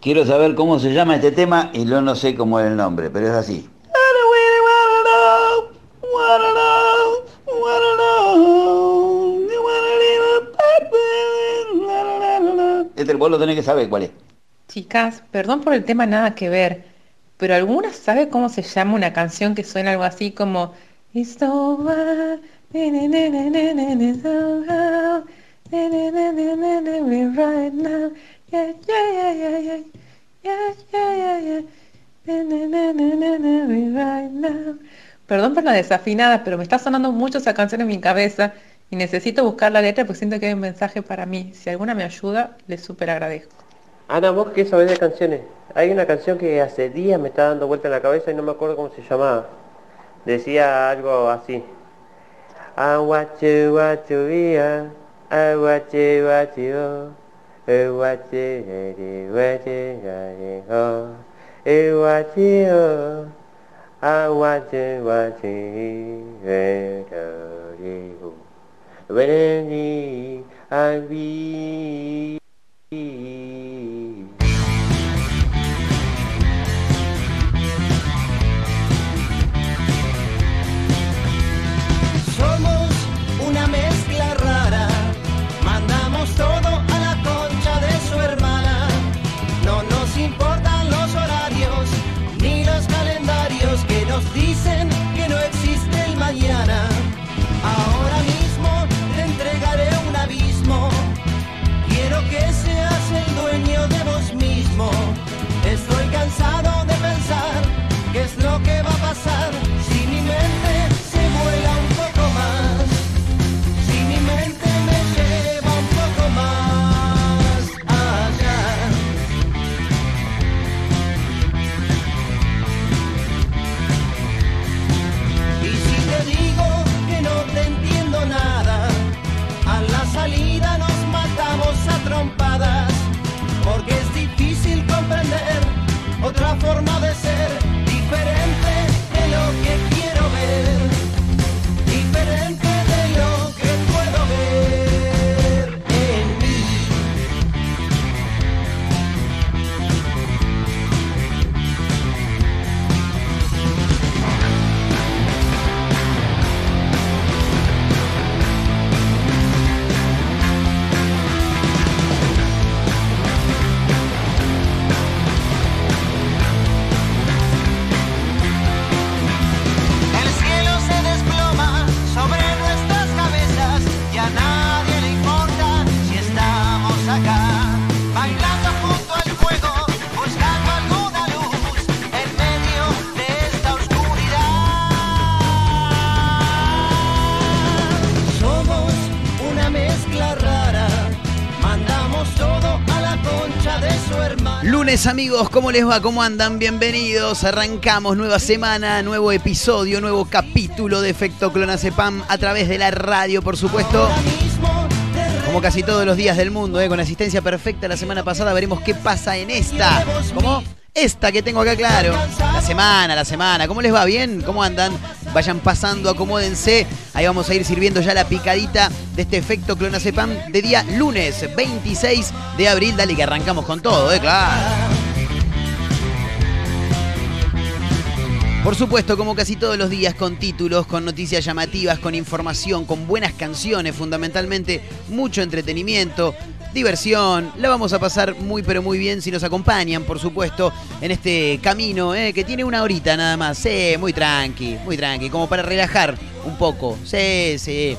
Quiero saber cómo se llama este tema y yo no sé cómo es el nombre, pero es así. Este vos lo tenés que saber cuál es. Chicas, perdón por el tema nada que ver, pero ¿alguna sabe cómo se llama una canción que suena algo así como Perdón por la desafinada, pero me está sonando mucho esa canción en mi cabeza y necesito buscar la letra porque siento que hay un mensaje para mí. Si alguna me ayuda, le súper agradezco. Ana, vos qué sabés de canciones. Hay una canción que hace días me está dando vuelta en la cabeza y no me acuerdo cómo se llamaba. Decía algo así. I want you, want you, I want you, want you. Ewachi eri wachi yari ho. Ewachi ho. Awachi wachi Erori ho. Weneni Agbi Someone importan los horarios ni los calendarios que nos dicen que no existe el mañana. Ahora mismo te entregaré un abismo. Quiero que seas el dueño de vos mismo. Estoy cansado de pensar qué es lo que va a pasar amigos, ¿cómo les va? ¿Cómo andan? Bienvenidos. Arrancamos nueva semana, nuevo episodio, nuevo capítulo de Efecto Clonacepam a través de la radio, por supuesto. Como casi todos los días del mundo, ¿eh? con asistencia perfecta la semana pasada, veremos qué pasa en esta. ¿Cómo? Esta que tengo acá, claro. La semana, la semana. ¿Cómo les va? ¿Bien? ¿Cómo andan? Vayan pasando, acomódense. Ahí vamos a ir sirviendo ya la picadita de este efecto Clonacepam de día lunes 26 de abril. Dale que arrancamos con todo, ¿eh? Claro. Por supuesto, como casi todos los días, con títulos, con noticias llamativas, con información, con buenas canciones, fundamentalmente mucho entretenimiento, diversión. La vamos a pasar muy pero muy bien si nos acompañan, por supuesto, en este camino eh, que tiene una horita nada más. Sí, muy tranqui, muy tranqui, como para relajar un poco. Sí, sí.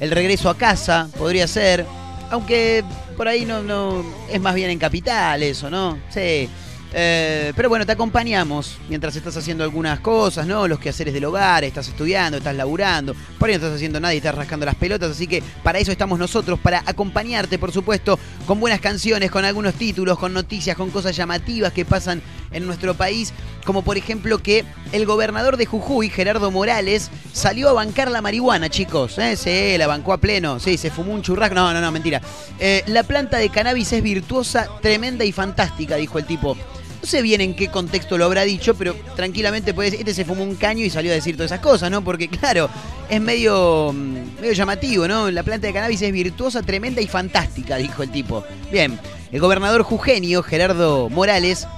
El regreso a casa podría ser, aunque por ahí no, no es más bien en capital eso, ¿no? Sí. Eh, pero bueno, te acompañamos mientras estás haciendo algunas cosas, ¿no? Los quehaceres del hogar, estás estudiando, estás laburando, por ahí no estás haciendo nada y estás rascando las pelotas, así que para eso estamos nosotros, para acompañarte, por supuesto, con buenas canciones, con algunos títulos, con noticias, con cosas llamativas que pasan en nuestro país, como por ejemplo que el gobernador de Jujuy, Gerardo Morales, salió a bancar la marihuana, chicos, ¿eh? Sí, la bancó a pleno, sí, se fumó un churrasco, no, no, no, mentira. Eh, la planta de cannabis es virtuosa, tremenda y fantástica, dijo el tipo. No sé bien en qué contexto lo habrá dicho, pero tranquilamente puede decir, este se fumó un caño y salió a decir todas esas cosas, ¿no? Porque claro, es medio, mm, medio llamativo, ¿no? La planta de cannabis es virtuosa, tremenda y fantástica, dijo el tipo. Bien, El gobernador jujeño, Gerardo Morales,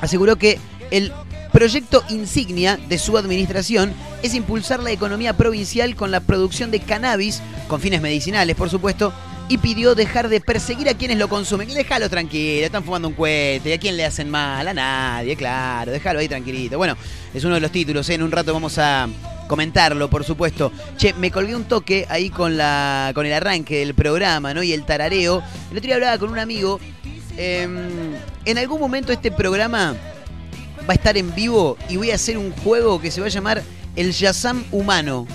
aseguró que el proyecto insignia de su administración es impulsar la economía provincial con la producción de cannabis, con fines medicinales, por supuesto, y pidió dejar de perseguir a quienes lo consumen. Déjalo tranquilo, están fumando un cohete, ¿a quién le hacen mal? A nadie, claro, déjalo ahí tranquilito. Bueno, es uno de los títulos, ¿eh? en un rato vamos a comentarlo, por supuesto. Che, me colgué un toque ahí con, la, con el arranque del programa, ¿no? Y el tarareo. El otro día hablaba con un amigo. em, en algún momento este programa va a estar en vivo y voy a hacer un juego que se va a llamar el Yazam Humano.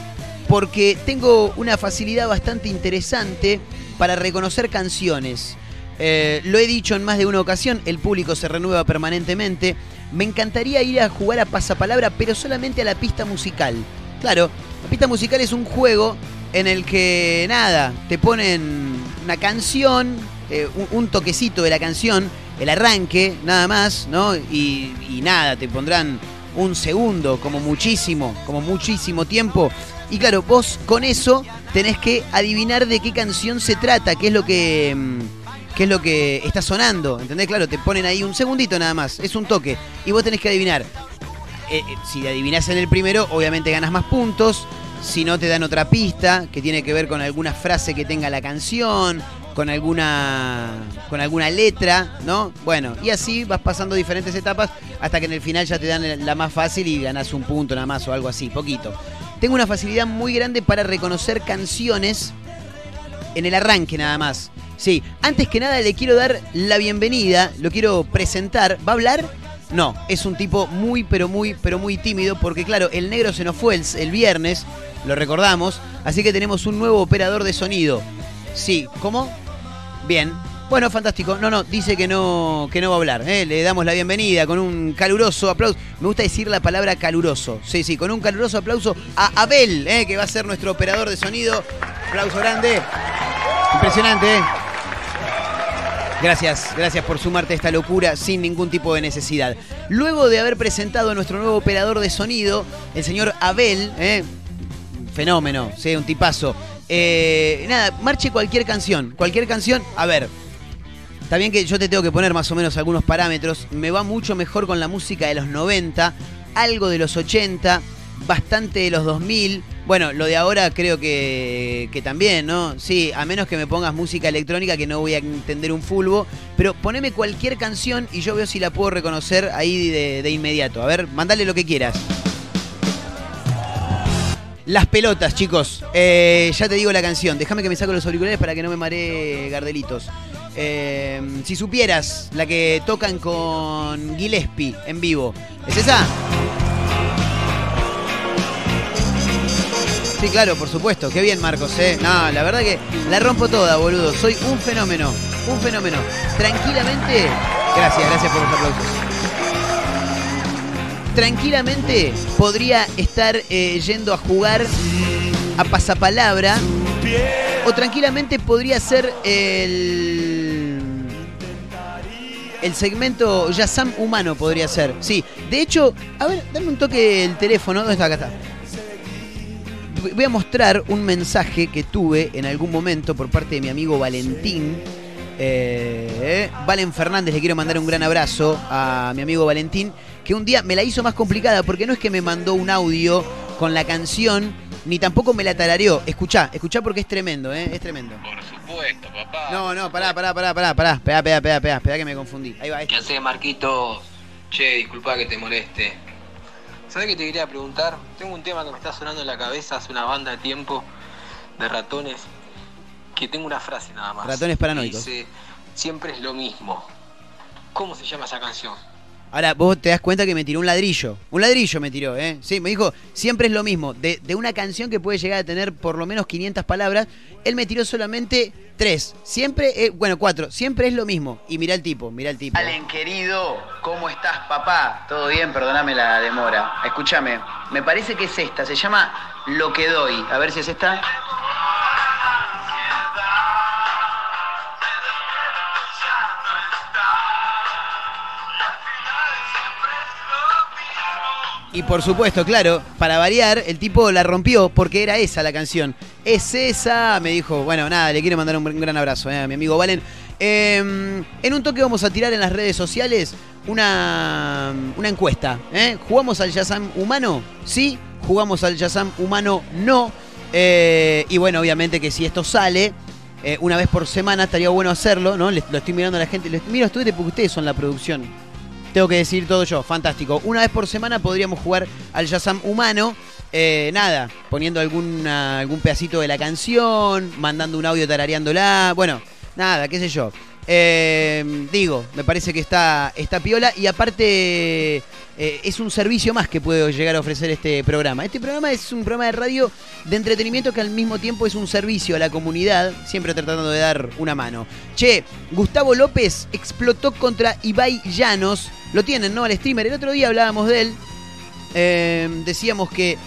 Porque tengo una facilidad bastante interesante para reconocer canciones. Eh, lo he dicho en más de una ocasión, el público se renueva permanentemente. Me encantaría ir a jugar a pasapalabra, pero solamente a la pista musical. Claro, la pista musical es un juego en el que nada, te ponen una canción, eh, un, toquecito de la canción, el arranque, nada más, ¿no? Y nada, te pondrán un segundo, como muchísimo, como muchísimo tiempo. Y claro, vos con eso tenés que adivinar de qué canción se trata, qué es lo que. mm, qué es lo que está sonando. ¿Entendés? Claro, te ponen ahí un segundito nada más, es un toque. Y vos tenés que adivinar. Eh, eh, si adivinás en el primero, obviamente ganas más puntos. Si no, te dan otra pista que tiene que ver con alguna frase que tenga la canción, con alguna, con alguna letra, ¿no? Bueno, y así vas pasando diferentes etapas hasta que en el final ya te dan la más fácil y ganas un punto nada más o algo así, poquito. Tengo una facilidad muy grande para reconocer canciones en el arranque nada más. Sí, antes que nada le quiero dar la bienvenida, lo quiero presentar. ¿Va a hablar? No, es un tipo muy, pero muy, pero muy tímido, porque claro, el negro se nos fue el, el viernes, lo recordamos, así que tenemos un nuevo operador de sonido. Sí, ¿cómo? Bien. Bueno, fantástico. No, no, dice que no, que no va a hablar. ¿eh? Le damos la bienvenida con un caluroso aplauso. Me gusta decir la palabra caluroso. Sí, sí, con un caluroso aplauso a Abel, ¿eh? que va a ser nuestro operador de sonido. Aplauso grande. Impresionante, ¿eh? Gracias, gracias por sumarte a esta locura sin ningún tipo de necesidad. Luego de haber presentado a nuestro nuevo operador de sonido, el señor Abel, ¿eh? fenómeno, ¿sí? un tipazo. Eh, nada, marche cualquier canción, cualquier canción, a ver. Está bien que yo te tengo que poner más o menos algunos parámetros. Me va mucho mejor con la música de los 90, algo de los 80, bastante de los 2000. Bueno, lo de ahora creo que, también, ¿no? Sí, a menos que me pongas música electrónica que no voy a entender un fulbo. Pero poneme cualquier canción y yo veo si la puedo reconocer ahí de, de inmediato. A ver, mandale lo que quieras. Las pelotas, chicos. Eh, ya te digo la canción. Déjame que me saco los auriculares para que no me maree Gardelitos. Eh, si supieras la que tocan con Gillespie en vivo. ¿Es esa? Sí, claro, por supuesto. Qué bien, Marcos, ¿eh? No, la verdad que la rompo toda, boludo. Soy un fenómeno. Un fenómeno. Tranquilamente. Gracias, gracias por los aplausos. Tranquilamente podría estar eh, yendo a jugar a pasapalabra. O tranquilamente podría ser el. El segmento Yazam humano podría ser. Sí. De hecho, a ver, dame un toque el teléfono. ¿Dónde está? Acá está voy a mostrar un mensaje que tuve en algún momento por parte de mi amigo Valentín. Eh, Valen Fernández, le quiero mandar un gran abrazo a mi amigo Valentín, que un día me la hizo más complicada porque no es que me mandó un audio con la canción, ni tampoco me la tarareó. Escuchá, escuchá porque es tremendo, ¿eh? es tremendo. Por papá. No, no, pará, pará, pará, pará, pará, espera, espera, espera que me confundí. Ahí va, ¿Qué este. haces, Marquitos? Che, disculpa que te moleste. ¿Sabes qué te quería preguntar? Tengo un tema que me está sonando en la cabeza hace una banda de tiempo de ratones. Que tengo una frase nada más. Ratones paranoicos. Dice, siempre es lo mismo. ¿Cómo se llama esa canción? Ahora, vos te das cuenta que me tiró un ladrillo. Un ladrillo me tiró, ¿eh? Sí, me dijo, siempre es lo mismo. De, de una canción que puede llegar a tener por lo menos 500 palabras, él me tiró solamente tres. Siempre, eh, bueno, cuatro. Siempre es lo mismo. Y mirá el tipo, mirá el tipo. Allen, querido, ¿cómo estás, papá? Todo bien, perdóname la demora. Escúchame, me parece que es esta, se llama Lo que doy. A ver si es esta. Y por supuesto, claro, para variar, el tipo la rompió porque era esa la canción. Es esa, me dijo. Bueno, nada, le quiero mandar un gran abrazo eh, a mi amigo Valen. Eh, en un toque vamos a tirar en las redes sociales una, una encuesta. ¿eh? ¿Jugamos al Yazam humano? Sí. ¿Jugamos al Yazam humano? No. Eh, y bueno, obviamente que si esto sale, eh, una vez por semana estaría bueno hacerlo, ¿no? Lo estoy mirando a la gente. Les miro a ustedes porque ustedes son la producción. Tengo que decir todo yo, fantástico. Una vez por semana podríamos jugar al Yazam humano. Eh, nada, poniendo alguna, algún pedacito de la canción, mandando un audio tarareándola. Bueno, nada, qué sé yo. Eh, digo, me parece que está, está piola y aparte eh, es un servicio más que puedo llegar a ofrecer este programa. Este programa es un programa de radio de entretenimiento que al mismo tiempo es un servicio a la comunidad, siempre tratando de dar una mano. Che, Gustavo López explotó contra Ibai Llanos. Lo tienen, ¿no? Al streamer. El otro día hablábamos de él. Eh, decíamos que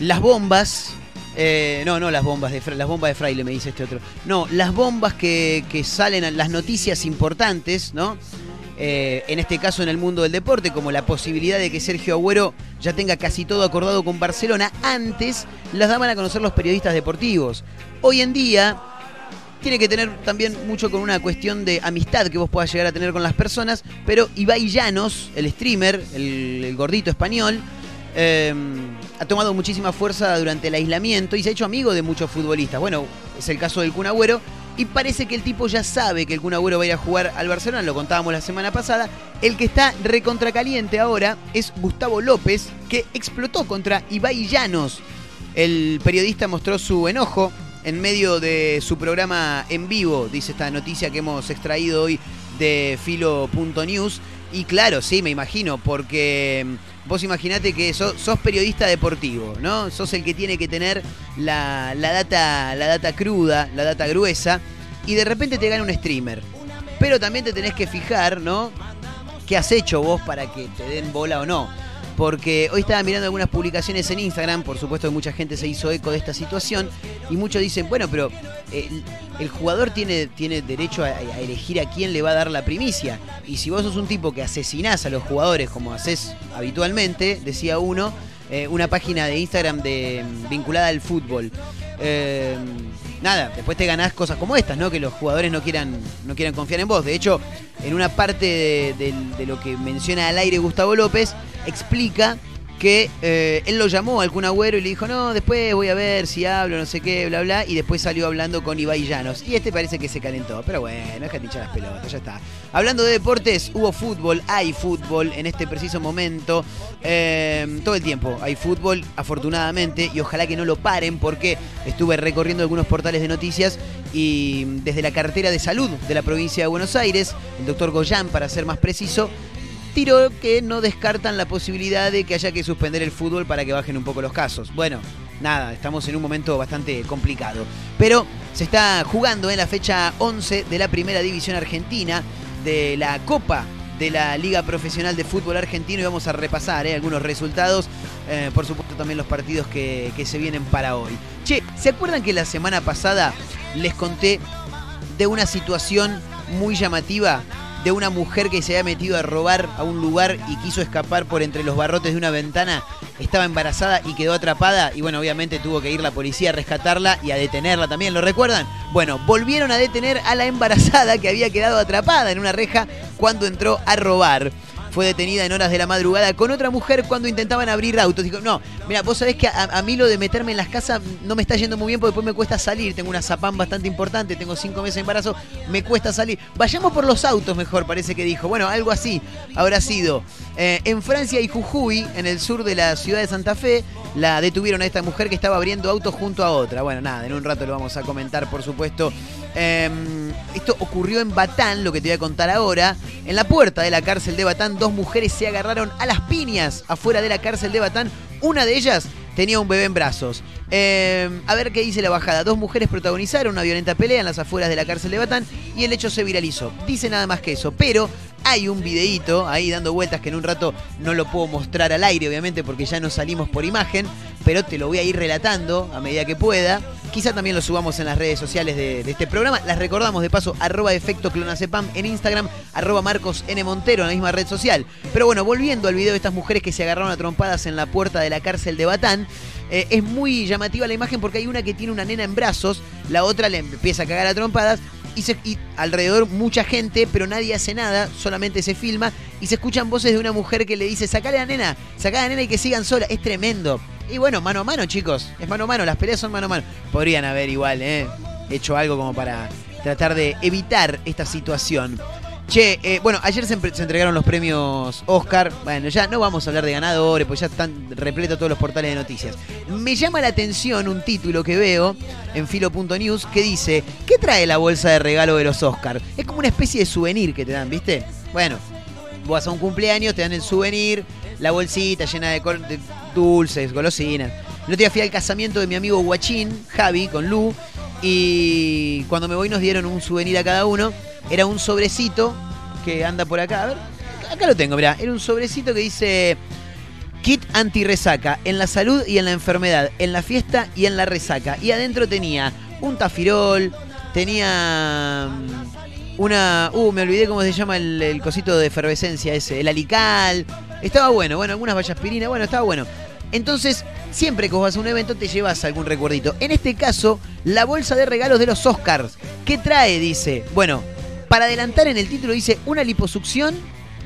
las bombas. eh, no, no las bombas de las bombas de Fraile, me dice este otro. No, las bombas que, que salen, las noticias importantes, ¿no? Eh, en este caso en el mundo del deporte, como la posibilidad de que Sergio Agüero ya tenga casi todo acordado con Barcelona, antes las daban a conocer los periodistas deportivos. Hoy en día tiene que tener también mucho con una cuestión de amistad que vos puedas llegar a tener con las personas, pero Ibai Llanos, el streamer, el, gordito español, eh, ha tomado muchísima fuerza durante el aislamiento y se ha hecho amigo de muchos futbolistas. Bueno, es el caso del Kun Agüero. Y parece que el tipo ya sabe que el Kun Agüero va a ir a jugar al Barcelona, lo contábamos la semana pasada. El que está recontracaliente ahora es Gustavo López, que explotó contra Ibai Llanos. El periodista mostró su enojo en medio de su programa en vivo, dice esta noticia que hemos extraído hoy de filo.news. Y claro, sí, me imagino, porque mm, vos imaginate que sos, periodista deportivo, ¿no? Sos el que tiene que tener la, la data, la data cruda, la data gruesa, y de repente te gana un streamer. Pero también te tenés que fijar, ¿no? ¿Qué has hecho vos para que te den bola o no? Porque hoy estaba mirando algunas publicaciones en Instagram, por supuesto que mucha gente se hizo eco de esta situación, y muchos dicen, bueno, pero eh, el jugador tiene, tiene derecho a, elegir a quién le va a dar la primicia. Y si vos sos un tipo que asesinás a los jugadores como haces habitualmente, decía uno, eh, una página de Instagram de, vinculada al fútbol. eh, nada, después te ganás cosas como estas, ¿no? Que los jugadores no quieran, no quieran confiar en vos. De hecho, en una parte de, de- de lo que menciona al aire Gustavo López, explica que eh, él lo llamó al Kun Agüero y le dijo, no, después voy a ver si hablo, no sé qué, bla, bla, y después salió hablando con Ibai Llanos. Y este parece que se calentó, pero bueno, es que las pelotas, ya está. Hablando de deportes, hubo fútbol, hay fútbol en este preciso momento, eh, todo el tiempo hay fútbol, afortunadamente, y ojalá que no lo paren porque estuve recorriendo algunos portales de noticias y desde la cartera de salud de la provincia de Buenos Aires, el doctor Goyán, para ser más preciso, tiró que no descartan la posibilidad de que haya que suspender el fútbol para que bajen un poco los casos. Bueno, nada, estamos en un momento bastante complicado. Pero se está jugando en la fecha 11 de la Primera División Argentina de la Copa de la Liga Profesional de Fútbol Argentino y vamos a repasar eh, algunos resultados, eh, por supuesto también los partidos que, que se vienen para hoy. Che, ¿se acuerdan que la semana pasada les conté de una situación muy llamativa de una mujer que se había metido a robar a un lugar y quiso escapar por entre los barrotes de una ventana, estaba embarazada y quedó atrapada y bueno, obviamente tuvo que ir la policía a rescatarla y a detenerla también, ¿lo recuerdan? Bueno, volvieron a detener a la embarazada que había quedado atrapada en una reja cuando entró a robar. Fue detenida en horas de la madrugada con otra mujer cuando intentaban abrir autos. Dijo, no, mira, vos sabés que a, mí lo de meterme en las casas no me está yendo muy bien porque después me cuesta salir. Tengo una zapán bastante importante, tengo cinco meses de embarazo, me cuesta salir. Vayamos por los autos mejor, parece que dijo. Bueno, algo así habrá sido. Eh, en Francia y Jujuy, en el sur de la ciudad de Santa Fe, la detuvieron a esta mujer que estaba abriendo autos junto a otra. Bueno, nada, en un rato lo vamos a comentar, por supuesto. Eh, esto ocurrió en Batán, lo que te voy a contar ahora. En la puerta de la cárcel de Batán, dos mujeres se agarraron a las piñas afuera de la cárcel de Batán. Una de ellas tenía un bebé en brazos. Eh, a ver qué dice la bajada. Dos mujeres protagonizaron una violenta pelea en las afueras de la cárcel de Batán y el hecho se viralizó. Dice nada más que eso, pero hay un videíto ahí dando vueltas que en un rato no lo puedo mostrar al aire, obviamente, porque ya no salimos por imagen, pero te lo voy a ir relatando a medida que pueda. Quizá también lo subamos en las redes sociales de, este programa. Las recordamos de paso, arroba efecto clonacepam en Instagram, arroba Marcos N. Montero en la misma red social. Pero bueno, volviendo al video de estas mujeres que se agarraron a trompadas en la puerta de la cárcel de Batán. eh, es muy llamativa la imagen porque hay una que tiene una nena en brazos, la otra le empieza a cagar a trompadas y, se- alrededor mucha gente, pero nadie hace nada, solamente se filma y se escuchan voces de una mujer que le dice, sacale a la nena, sacale a la nena y que sigan sola. Es tremendo. Y bueno, mano a mano, chicos. Es mano a mano, las peleas son mano a mano. Podrían haber igual, ¿eh? Hecho algo como para tratar de evitar esta situación. Che, eh, bueno, ayer se, entregaron los premios Oscar. Bueno, ya no vamos a hablar de ganadores, pues ya están repletos todos los portales de noticias. Me llama la atención un título que veo en filo.news que dice: ¿Qué trae la bolsa de regalo de los Oscar? Es como una especie de souvenir que te dan, ¿viste? Bueno, vos a un cumpleaños, te dan el souvenir, la bolsita llena de dulces, golosinas. El otro día fui al casamiento de mi amigo Guachín, Javi, con Lu, y cuando me voy nos dieron un souvenir a cada uno. Era un sobrecito que anda por acá. A ver, acá lo tengo, mirá. Era un sobrecito que dice kit anti-resaca en la salud y en la enfermedad, en la fiesta y en la resaca. Y adentro tenía un tafirol, tenía mm, una... Uh, me olvidé cómo se llama el, el cosito de efervescencia ese, el alical. Estaba bueno, bueno, algunas vallas aspirina, bueno, estaba bueno. Entonces, siempre que vas a un evento te llevas algún recuerdito. En este caso, la bolsa de regalos de los Oscars. ¿Qué trae? Dice. Bueno, para adelantar en el título dice una liposucción,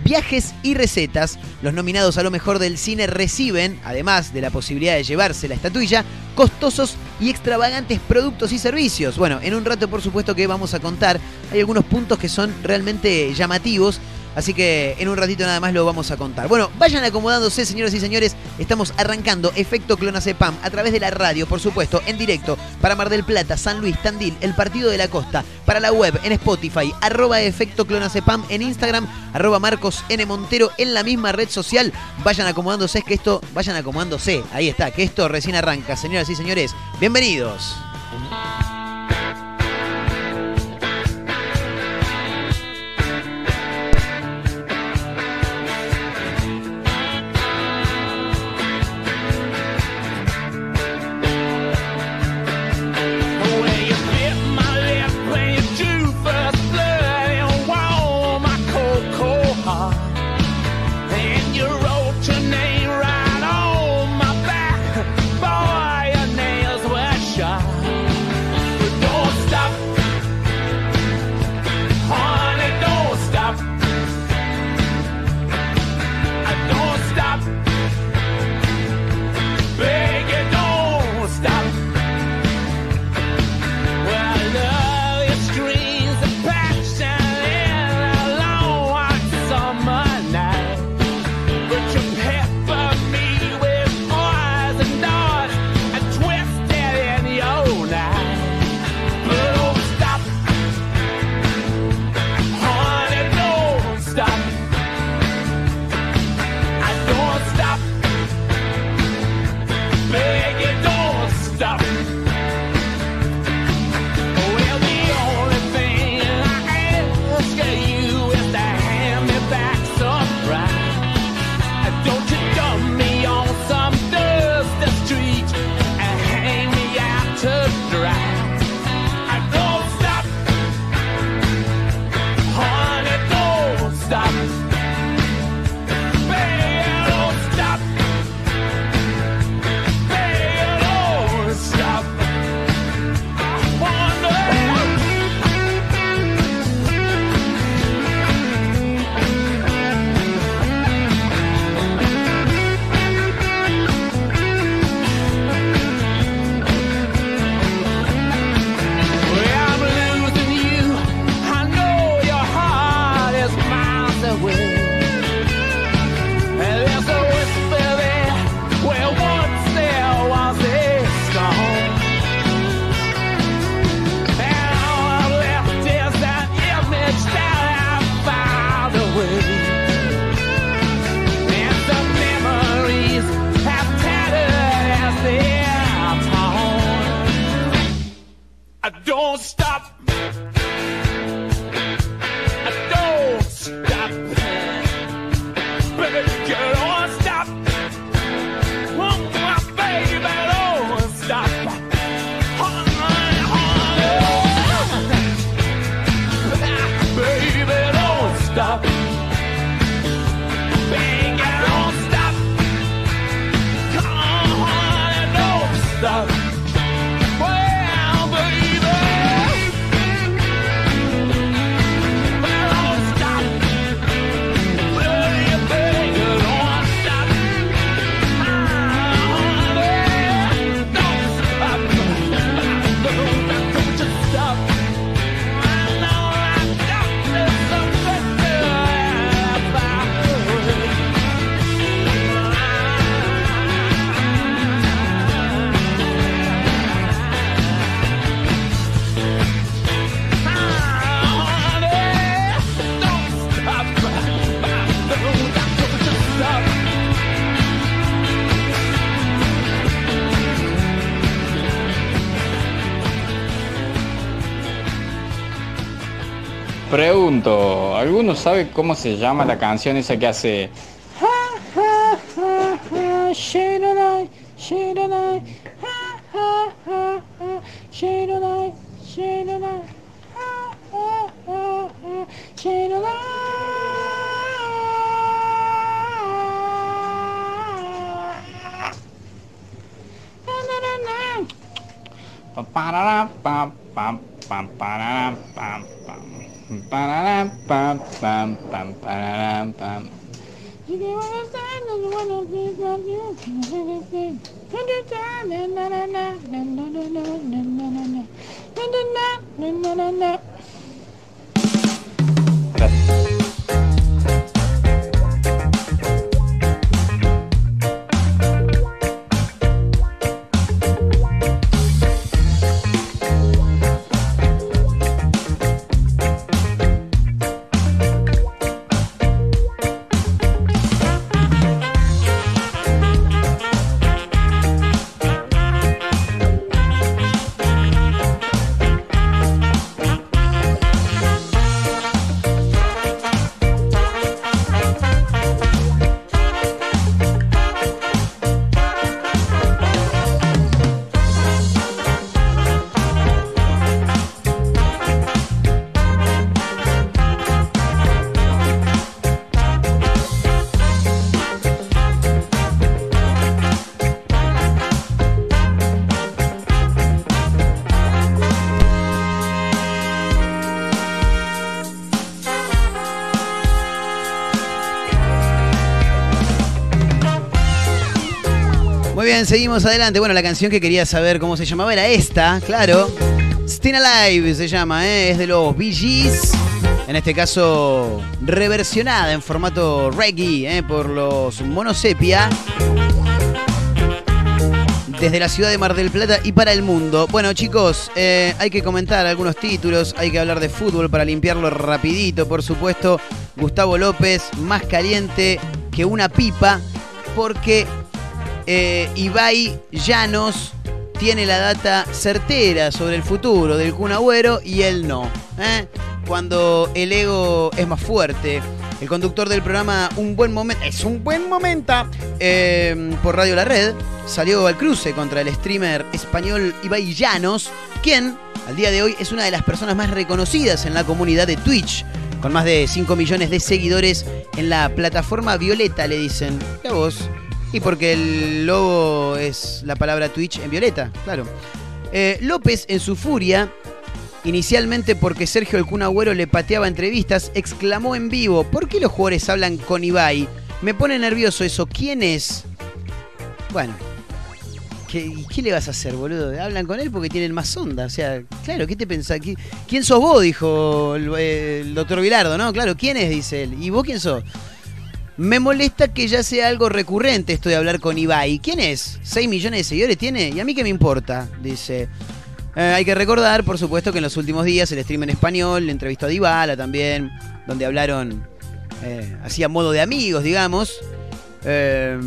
viajes y recetas. Los nominados a lo mejor del cine reciben, además de la posibilidad de llevarse la estatuilla, costosos y extravagantes productos y servicios. Bueno, en un rato por supuesto que vamos a contar. Hay algunos puntos que son realmente llamativos. Así que en un ratito nada más lo vamos a contar. Bueno, vayan acomodándose, señoras y señores. Estamos arrancando Efecto Clonacepam a través de la radio, por supuesto, en directo para Mar del Plata, San Luis, Tandil, el Partido de la Costa, para la web en Spotify, arroba Efecto Clonacepam en Instagram, arroba Marcos N. Montero en la misma red social. Vayan acomodándose, es que esto, vayan acomodándose. Ahí está, que esto recién arranca, señoras y señores. Bienvenidos. ¿Alguno sabe cómo se llama la canción esa que hace? You can understand the one of these of you everything. Understand and na na na na na na na na na na na na na na seguimos adelante. Bueno, la canción que quería saber cómo se llamaba era esta, claro. Still Alive se llama, ¿eh? es de los Bee. En este caso, reversionada en formato reggae ¿eh? por los Monosepia. Desde la ciudad de Mar del Plata y para el mundo. Bueno, chicos, eh, hay que comentar algunos títulos, hay que hablar de fútbol para limpiarlo rapidito, por supuesto. Gustavo López, más caliente que una pipa, porque eh, Ibai Llanos tiene la data certera sobre el futuro del Kun y él no. ¿eh? Cuando el ego es más fuerte. El conductor del programa Un Buen Momento, es un buen momento, eh, por Radio La Red, salió al cruce contra el streamer español Ibai Llanos, quien al día de hoy es una de las personas más reconocidas en la comunidad de Twitch, con más de 5 millones de seguidores en la plataforma Violeta, le dicen. ¿Qué vos? Y porque el logo es la palabra Twitch en violeta, claro. Eh, López, en su furia, inicialmente porque Sergio el Agüero le pateaba entrevistas, exclamó en vivo: ¿Por qué los jugadores hablan con Ibai? Me pone nervioso eso. ¿Quién es? Bueno. ¿Qué, le vas a hacer, boludo? Hablan con él porque tienen más onda. O sea, claro, ¿qué te pensás? ¿Qui- ¿Quién sos vos? Dijo el, el doctor Vilardo, ¿no? Claro, ¿quién es? Dice él. ¿Y vos quién sos? Me molesta que ya sea algo recurrente esto de hablar con Ibai. ¿Quién es? ¿6 millones de seguidores tiene? ¿Y a mí qué me importa? Dice. Eh, hay que recordar, por supuesto, que en los últimos días el stream en español le entrevistó a Dybala también, donde hablaron eh, así a modo de amigos, digamos. Eh,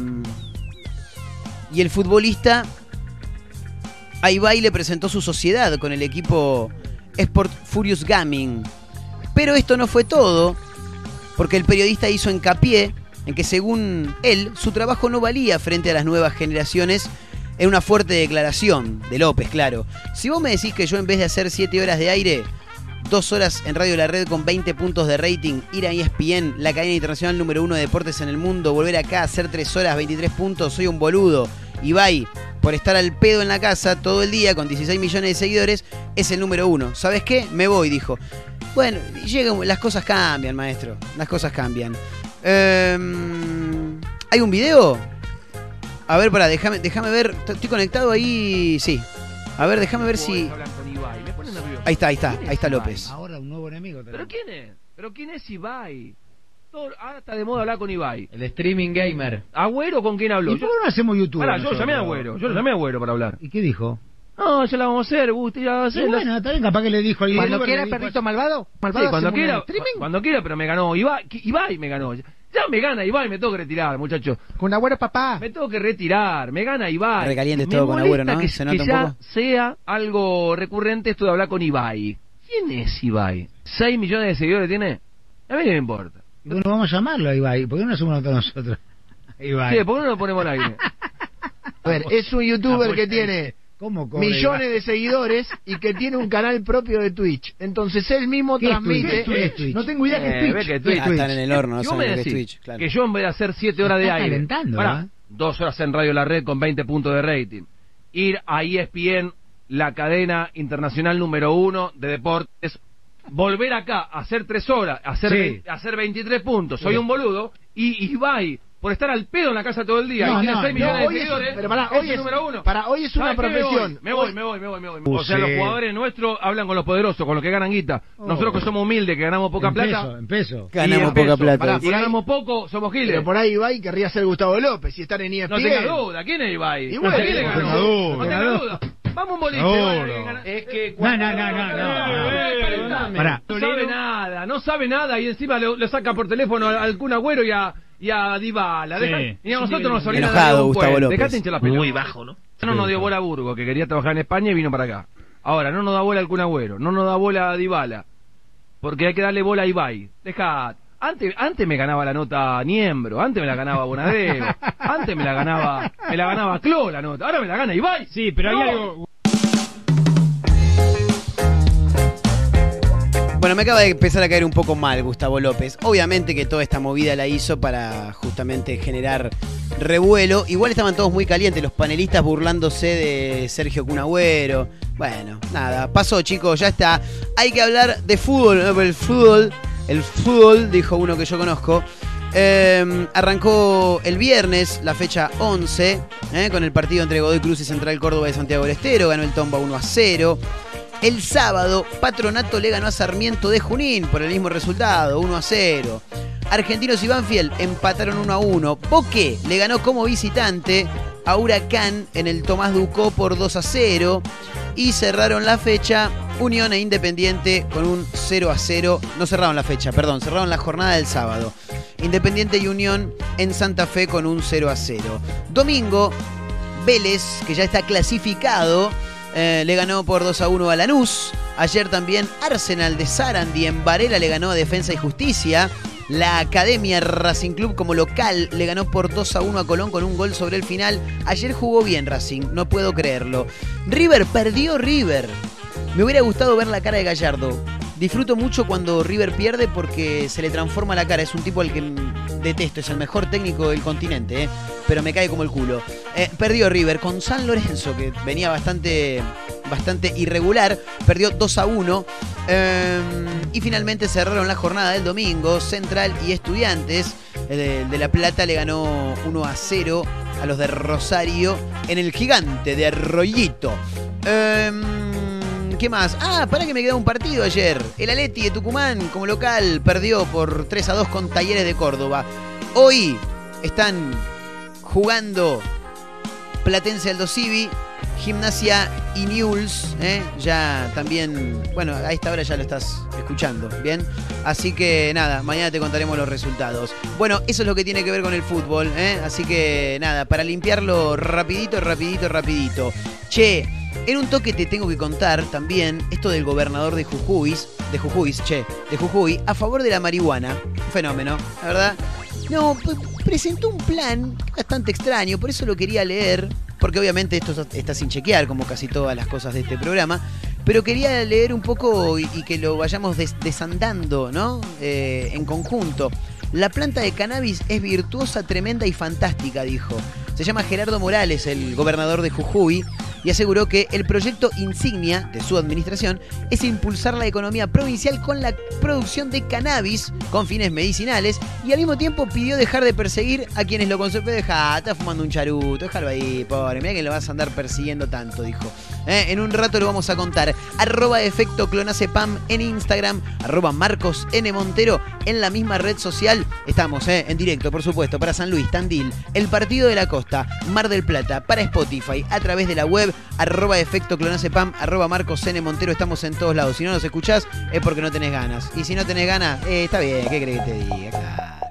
y el futbolista a Ibai le presentó su sociedad con el equipo Sport Furious Gaming. Pero esto no fue todo, porque el periodista hizo hincapié en que según él, su trabajo no valía frente a las nuevas generaciones en una fuerte declaración de López, claro. Si vos me decís que yo en vez de hacer 7 horas de aire, 2 horas en Radio La Red con 20 puntos de rating, ir a ESPN, la cadena internacional número uno de deportes en el mundo, volver acá a hacer 3 horas, 23 puntos, soy un boludo. Ibai, por estar al pedo en la casa todo el día con 16 millones de seguidores, es el número uno. ¿Sabes qué? Me voy, dijo. Bueno, llega, las cosas cambian, maestro. Las cosas cambian. Ehm, ¿Hay un video? A ver, pará, déjame, déjame ver. Estoy conectado ahí. Sí. A ver, déjame ver si. Ahí está, ahí está, ahí está López. Ahora un nuevo enemigo. ¿Pero quién es? ¿Pero quién es Ibai? Todo- ahora está de moda hablar con Ibai. El streaming gamer. ¿Agüero con quién habló? ¿Y por qué no hacemos YouTube? Pará, yo lo llamé a? Agüero. Yo lo llamé a Agüero para hablar. ¿Y qué dijo? No, ya la vamos a hacer, Gusti, ya la vamos a Y hacer. bueno, está bien, capaz que le dijo al Cuando quiera, le dijo perrito así. malvado. Sí, Malvado cuando quiera, streaming. cuando quiera, pero me ganó Ibai, Ibai me ganó. Ya me gana Ibai, me tengo que retirar, muchacho. Con Agüero papá. Me tengo que retirar, me gana Ibai. Recaliente todo con Agüero, ¿no? Que, ¿Se nota que un ya poco? sea algo recurrente esto de hablar con Ibai. ¿quién es Ibai? ¿6 millones de seguidores tiene? A mí no me importa. Bueno, vamos a llamarlo a Ibai. ¿Por qué no hacemos todos nosotros? Ibai. Sí, ¿por qué no lo ponemos al aire? A ver, es un youtuber que tiene ¿Cómo millones de seguidores y que tiene un canal propio de Twitch. Entonces él mismo ¿Qué es transmite. Twitch? ¿Qué es Twitch? No tengo idea Eh, es ve Twitch. que Twitch. Ah, están en el horno, no me lo que es decís Twitch, claro. que yo en vez de hacer 7 horas de aire, ¿eh? dos horas en Radio La Red con 20 puntos de rating, ir a ESPN, la cadena internacional número uno de deportes, volver acá, hacer 3 horas, hacer, Sí. ve- hacer 23 puntos, soy Sí. un boludo, y Ibai, por estar al pedo en la casa todo el día, No, y tiene no, 6 no, millones de hoy es- seguidores, pero pará, es hoy es- número uno. pará, hoy es una profesión. Me voy, me voy, me voy, me voy. Uh, O sea, los jugadores nuestros hablan con los poderosos, con los que ganan guita. Oh. Nosotros que somos humildes, que ganamos poca en plata. peso, en peso. Ganamos en poca peso. plata. Pará, Y por ahí- ganamos poco, somos giles. Pero por ahí Ibai querría ser Gustavo López y estar en E ESPN. No tenga duda, ¿quién es Ibai? Y bueno, ¿A quién le no tenga duda. No tenga duda. Vamos un boliche. Que gana- Es que No, no, no, no, no, no. Eh. No sabe nada, no sabe nada y encima le, saca por teléfono al, al Kun Agüero y a, y a Dybala. Sí. Deja- y a nosotros nos orina Enojado Gustavo. López. Dejate hinchar la pelota. Muy bajo, ¿no? No nos dio bola a Burgo, que quería trabajar en España y vino para acá. Ahora, no nos da bola al Kun Agüero, no nos da bola a Dybala. Porque hay que darle bola a Ibai. Deja. Antes, antes me ganaba la nota Niembro, antes me la ganaba Bonadeo, antes me la ganaba, me la ganaba Clo la nota, ahora me la gana Ibai. Sí, pero hay algo... Bueno, me acaba de empezar a caer un poco mal Gustavo López. Obviamente que toda esta movida la hizo para justamente generar revuelo. Igual estaban todos muy calientes, los panelistas burlándose de Sergio Cunagüero. Bueno, nada, pasó chicos, ya está. Hay que hablar de fútbol, el fútbol, el fútbol, dijo uno que yo conozco. Eh, arrancó el viernes, la fecha 11, eh, con el partido entre Godoy Cruz y Central Córdoba de Santiago del Estero. Ganó el Tomba 1 a 0. El sábado, Patronato le ganó a Sarmiento de Junín por el mismo resultado, 1 a 0. Argentinos y Banfield empataron 1 a 1. Boque le ganó como visitante a Huracán en el Tomás Ducó por 2 a 0. Y cerraron la fecha Unión e Independiente con un 0 a 0. No cerraron la fecha, perdón, cerraron la jornada del sábado. Independiente y Unión en Santa Fe con un 0 a 0. Domingo, Vélez, que ya está clasificado, eh, le ganó por 2 a 1 a Lanús. Ayer también Arsenal de Sarandí en Varela le ganó a Defensa y Justicia. La Academia Racing Club como local le ganó por 2 a 1 a Colón con un gol sobre el final. Ayer jugó bien Racing, no puedo creerlo. River perdió River. Me hubiera gustado ver la cara de Gallardo. Disfruto mucho cuando River pierde porque se le transforma la cara. Es un tipo al que detesto, es el mejor técnico del continente, ¿eh? pero me cae como el culo. Eh, perdió River con San Lorenzo, que venía bastante, bastante irregular. Perdió 2 a 1. Eh, y finalmente cerraron la jornada del domingo. Central y Estudiantes. El de, de La Plata le ganó 1 a 0 a los de Rosario en el gigante de Arroyito. Em, ¿Qué más? Ah, para que me quedó un partido ayer. El Aleti de Tucumán, como local, perdió por 3 a 2 con Talleres de Córdoba. Hoy están jugando Platense Aldo Civi, Gimnasia y Newell's. ¿eh? Ya también, bueno, a esta hora ya lo estás escuchando, ¿bien? Así que nada, mañana te contaremos los resultados. Bueno, eso es lo que tiene que ver con el fútbol, ¿eh? Así que nada, para limpiarlo rapidito, rapidito, rapidito. Che, en un toque te tengo que contar también esto del gobernador de Jujuy, de Jujuy, che, de Jujuy, a favor de la marihuana. Un fenómeno, la verdad. No, p- presentó un plan bastante extraño, por eso lo quería leer, porque obviamente esto está sin chequear, como casi todas las cosas de este programa, pero quería leer un poco y, que lo vayamos des- desandando, ¿no? Eh, en conjunto. La planta de cannabis es virtuosa, tremenda y fantástica, dijo. Se llama Gerardo Morales, el gobernador de Jujuy, y aseguró que el proyecto insignia de su administración es impulsar la economía provincial con la producción de cannabis con fines medicinales y al mismo tiempo pidió dejar de perseguir a quienes lo consumen. Deja, está fumando un charuto, déjalo ahí, pobre, mira que lo vas a andar persiguiendo tanto, dijo. Eh, en un rato lo vamos a contar. Arroba efecto clonacepam en Instagram, arroba Marcos N. Montero en la misma red social. Estamos eh, en directo, por supuesto, para San Luis, Tandil, el Partido de la Costa, Mar del Plata, para Spotify, a través de la web, arroba efecto clonacepam, arroba Marcos N. Montero. Estamos en todos lados. Si no nos escuchás, es porque no tenés ganas. Y si no tenés ganas, eh, está bien, ¿qué crees que te diga?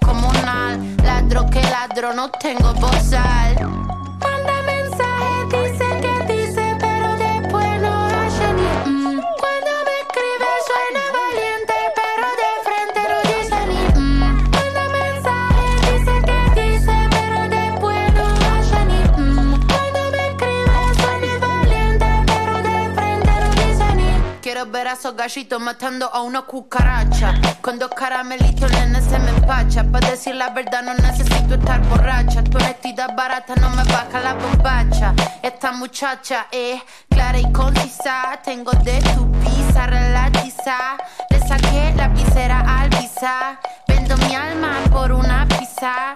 comunal. Ladro que ladro, no tengo bozal. Quiero ver a esos gallitos matando a una cucaracha. Con dos caramelitos, nene, se me empacha. Para decir la verdad, no necesito estar borracha. Tu honestidad barata no me baja la bombacha. Esta muchacha es clara y concisa. Tengo de tu pizza relatiza. Le saqué la visera al visa. Vendo mi alma por una pizza.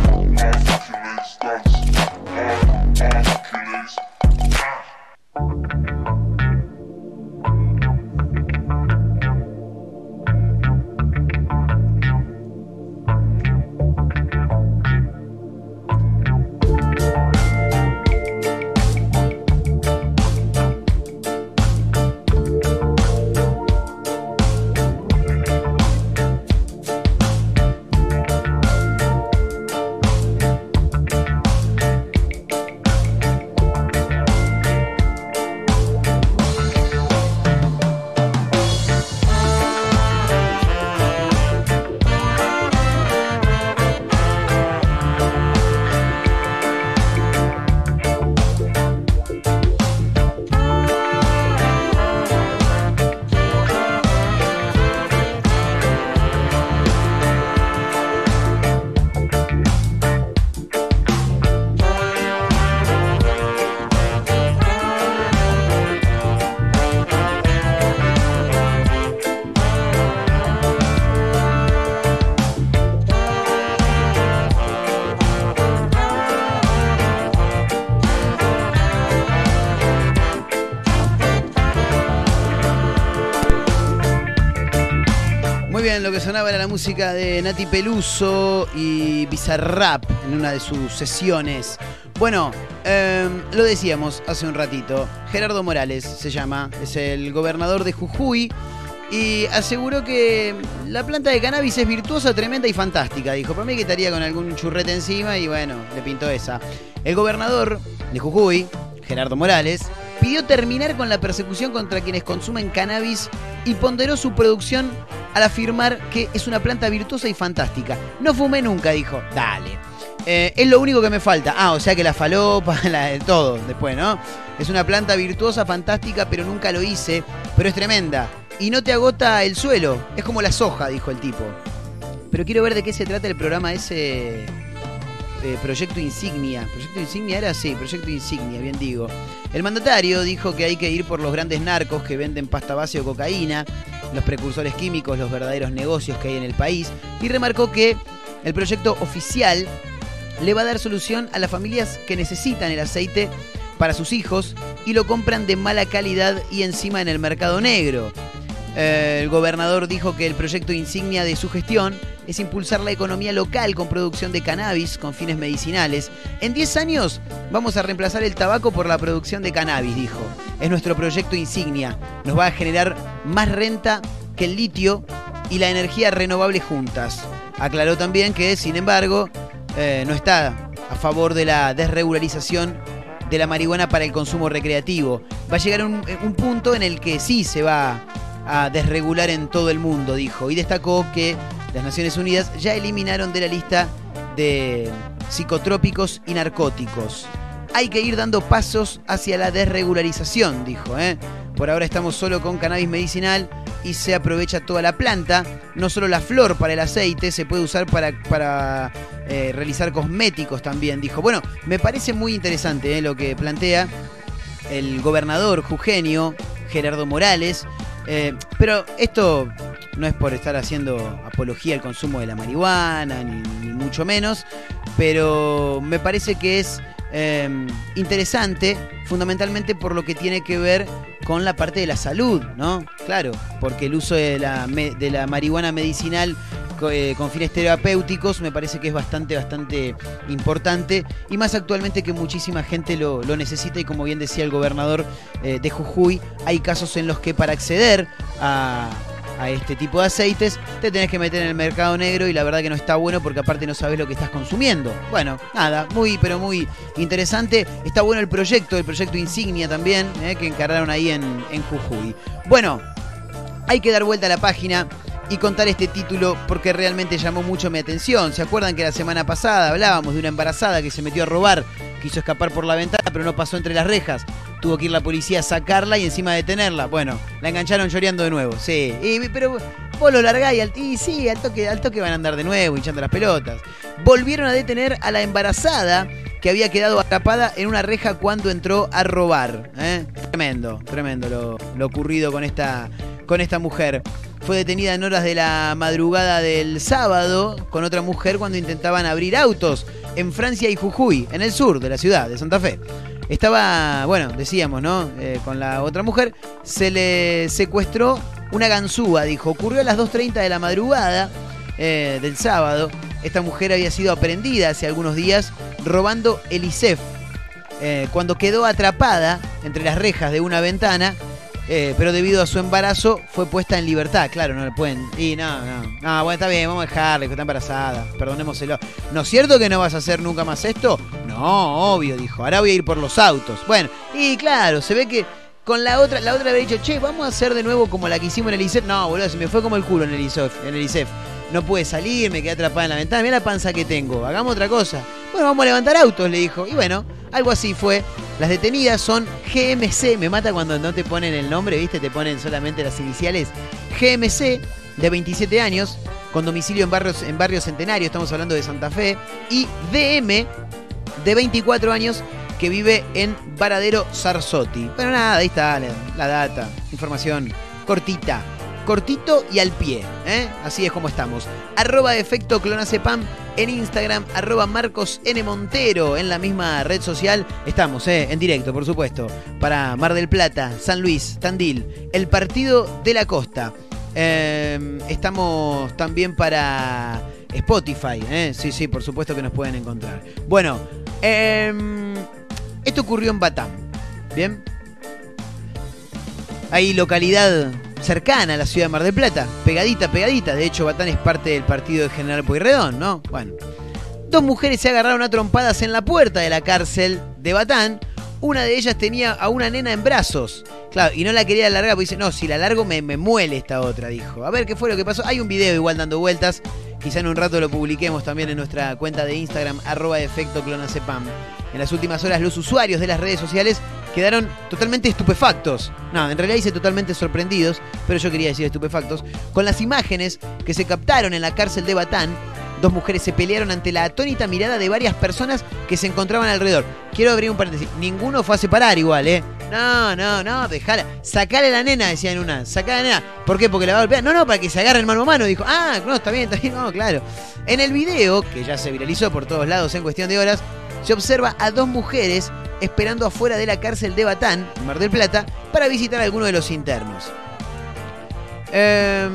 Muy lo que sonaba era la música de Nati Peluso y Bizarrap en una de sus sesiones. Bueno, em, lo decíamos hace un ratito. Gerardo Morales se llama, es el gobernador de Jujuy y aseguró que la planta de cannabis es virtuosa, tremenda y fantástica. Dijo, para mí que estaría con algún churrete encima y bueno, le pintó esa. El gobernador de Jujuy, Gerardo Morales, pidió terminar con la persecución contra quienes consumen cannabis y ponderó su producción al afirmar que es una planta virtuosa y fantástica. No fumé nunca, dijo. Dale. Eh, es lo único que me falta. Ah, o sea que la falopa, la, todo después, ¿no? Es una planta virtuosa, fantástica, pero nunca lo hice. Pero es tremenda. Y no te agota el suelo. Es como la soja, dijo el tipo. Pero quiero ver de qué se trata el programa ese. Eh, Proyecto Insignia. ¿Proyecto Insignia era? Sí, Proyecto Insignia, bien digo. El mandatario dijo que hay que ir por los grandes narcos que venden pasta base o cocaína, los precursores químicos, los verdaderos negocios que hay en el país, y remarcó que El proyecto oficial le va a dar solución a las familias que necesitan el aceite para sus hijos y lo compran de mala calidad y encima en el mercado negro. Eh, el gobernador dijo que el proyecto insignia de su gestión es impulsar la economía local con producción de cannabis con fines medicinales. En 10 años vamos a reemplazar el tabaco por la producción de cannabis, dijo. Es nuestro proyecto insignia. Nos va a generar más renta que el litio y la energía renovable juntas. Aclaró también que, sin embargo, eh, no está a favor de la desregularización de la marihuana para el consumo recreativo. Va a llegar un, un punto en el que sí se va a desregular en todo el mundo, dijo. Y destacó que las Naciones Unidas ya eliminaron de la lista de psicotrópicos y narcóticos. Hay que ir dando pasos hacia la desregularización, dijo. ¿eh? Por ahora estamos solo con cannabis medicinal y se aprovecha toda la planta. No solo la flor para el aceite, se puede usar para, para eh, realizar cosméticos también, dijo. Bueno, me parece muy interesante ¿eh? lo que plantea el gobernador jujeño, Gerardo Morales. Eh, pero esto no es por estar haciendo apología al consumo de la marihuana, ni, ni mucho menos, pero me parece que es eh, interesante fundamentalmente por lo que tiene que ver con la parte de la salud, ¿no? Claro, porque el uso de la, de la marihuana medicinal eh, con fines terapéuticos me parece que es bastante, bastante importante y más actualmente que muchísima gente lo, lo necesita y como bien decía el gobernador eh, de Jujuy, hay casos en los que para acceder a, a este tipo de aceites te tenés que meter en el mercado negro y la verdad que no está bueno porque aparte no sabes lo que estás consumiendo. Bueno, nada, muy pero muy interesante. Está bueno el proyecto, el proyecto insignia también, eh, que encargaron ahí en, en Jujuy. Bueno, hay que dar vuelta a la página y contar este título porque realmente llamó mucho mi atención. ¿Se acuerdan que la semana pasada hablábamos de una embarazada que se metió a robar, quiso escapar por la ventana pero no pasó entre las rejas? Tuvo que ir la policía a sacarla y encima detenerla. Bueno, la engancharon lloreando de nuevo. Sí, y- pero vos lo largás y, al, y sí, al toque, al van a andar de nuevo hinchando las pelotas. Volvieron a detener a la embarazada que había quedado atrapada en una reja cuando entró a robar. ¿eh? Tremendo, tremendo lo, lo ocurrido con esta, con esta mujer. Fue detenida en horas de la madrugada del sábado con otra mujer cuando intentaban abrir autos en Francia y Jujuy, en el sur de la ciudad de Santa Fe. Estaba, bueno, decíamos, ¿no? Eh, con la otra mujer, se le secuestró una ganzúa, dijo. Ocurrió a las 2.30 de la madrugada eh, del sábado. Esta mujer había sido aprendida hace algunos días robando el ISEF. eh, cuando quedó atrapada entre las rejas de una ventana, eh, pero debido a su embarazo fue puesta en libertad. Claro, no le pueden. Y no, no. No, bueno, está bien, vamos a dejarle, que está embarazada. Perdonémoselo. ¿No es cierto que no vas a hacer nunca más esto? No, obvio, dijo. Ahora voy a ir por los autos. Bueno, y claro, se ve que con la otra, la otra había dicho, che, vamos a hacer de nuevo como la que hicimos en el ISEF. No, boludo, se me fue como el culo en el ISEF. En el ISEF. No pude salir, me quedé atrapada en la ventana. Mira la panza que tengo. Hagamos otra cosa. Bueno, vamos a levantar autos, le dijo. Y bueno, algo así fue. Las detenidas son GMC. Me mata cuando no te ponen el nombre, ¿viste? Te ponen solamente las iniciales. GMC, de 27 años, con domicilio en, barrios, en Barrio Centenario, estamos hablando de Santa Fe. Y DM, de 24 años, que vive en Varadero Sarzotti. Bueno, nada, ahí está la data. Información cortita. Cortito y al pie, ¿eh? Así es como estamos. Arroba efecto clonacepam en Instagram, arroba Marcos N. Montero en la misma red social. Estamos, ¿eh? En directo, por supuesto. Para Mar del Plata, San Luis, Tandil, el Partido de la Costa. Eh, estamos también para Spotify, ¿eh? Sí, sí, por supuesto que nos pueden encontrar. Bueno, em, esto ocurrió en Batam, ¿bien? Hay localidad cercana a la ciudad de Mar del Plata, pegadita, pegadita. De hecho, Batán es parte del partido de General Pueyrredón, ¿no? Bueno. Dos mujeres se agarraron a trompadas en la puerta de la cárcel de Batán. Una de ellas tenía a una nena en brazos. Claro, y no la quería alargar porque dice, no, si la largo me, me muele esta otra, dijo. A ver qué fue lo que pasó. Hay un video igual dando vueltas. Quizá en un rato lo publiquemos también en nuestra cuenta de Instagram, arroba efecto clonacepam. En las últimas horas los usuarios de las redes sociales quedaron totalmente estupefactos. No, en realidad hice totalmente sorprendidos, pero yo quería decir estupefactos, con las imágenes que se captaron en la cárcel de Batán. Dos mujeres se pelearon ante la atónita mirada de varias personas que se encontraban alrededor. Quiero abrir un paréntesis. Ninguno fue a separar igual, ¿eh? No, no, no, dejala. Sacale la nena, decían una. Sacale a la nena. ¿Por qué? Porque la va a golpear. No, no, para que se agarren mano a mano. Dijo, ah, no, está bien, está bien. No, claro. En el video, que ya se viralizó por todos lados en cuestión de horas, se observa a dos mujeres esperando afuera de la cárcel de Batán, en Mar del Plata, para visitar a alguno de los internos. Em,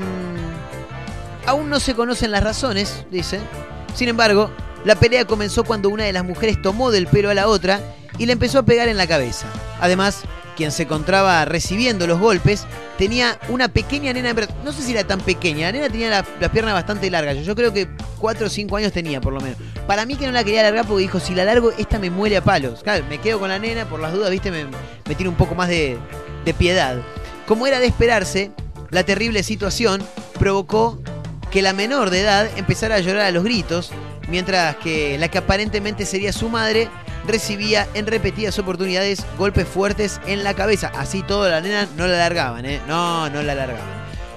aún no se conocen las razones, dice. Sin embargo, la pelea comenzó cuando una de las mujeres tomó del pelo a la otra y le empezó a pegar en la cabeza. Además, quien se encontraba recibiendo los golpes tenía una pequeña nena, no sé si era tan pequeña, la nena tenía la, la pierna bastante larga, yo, creo que 4 o 5 años tenía por lo menos. Para mí que no la quería alargar porque dijo, si la largo, esta me muere a palos. Claro, me quedo con la nena, por las dudas, viste, me, me tiene un poco más de, de piedad. Como era de esperarse, la terrible situación provocó que la menor de edad empezara a llorar a los gritos, mientras que la que aparentemente sería su madre recibía en repetidas oportunidades golpes fuertes en la cabeza. Así todo la nena no la largaban, ¿eh? No, no la largaban.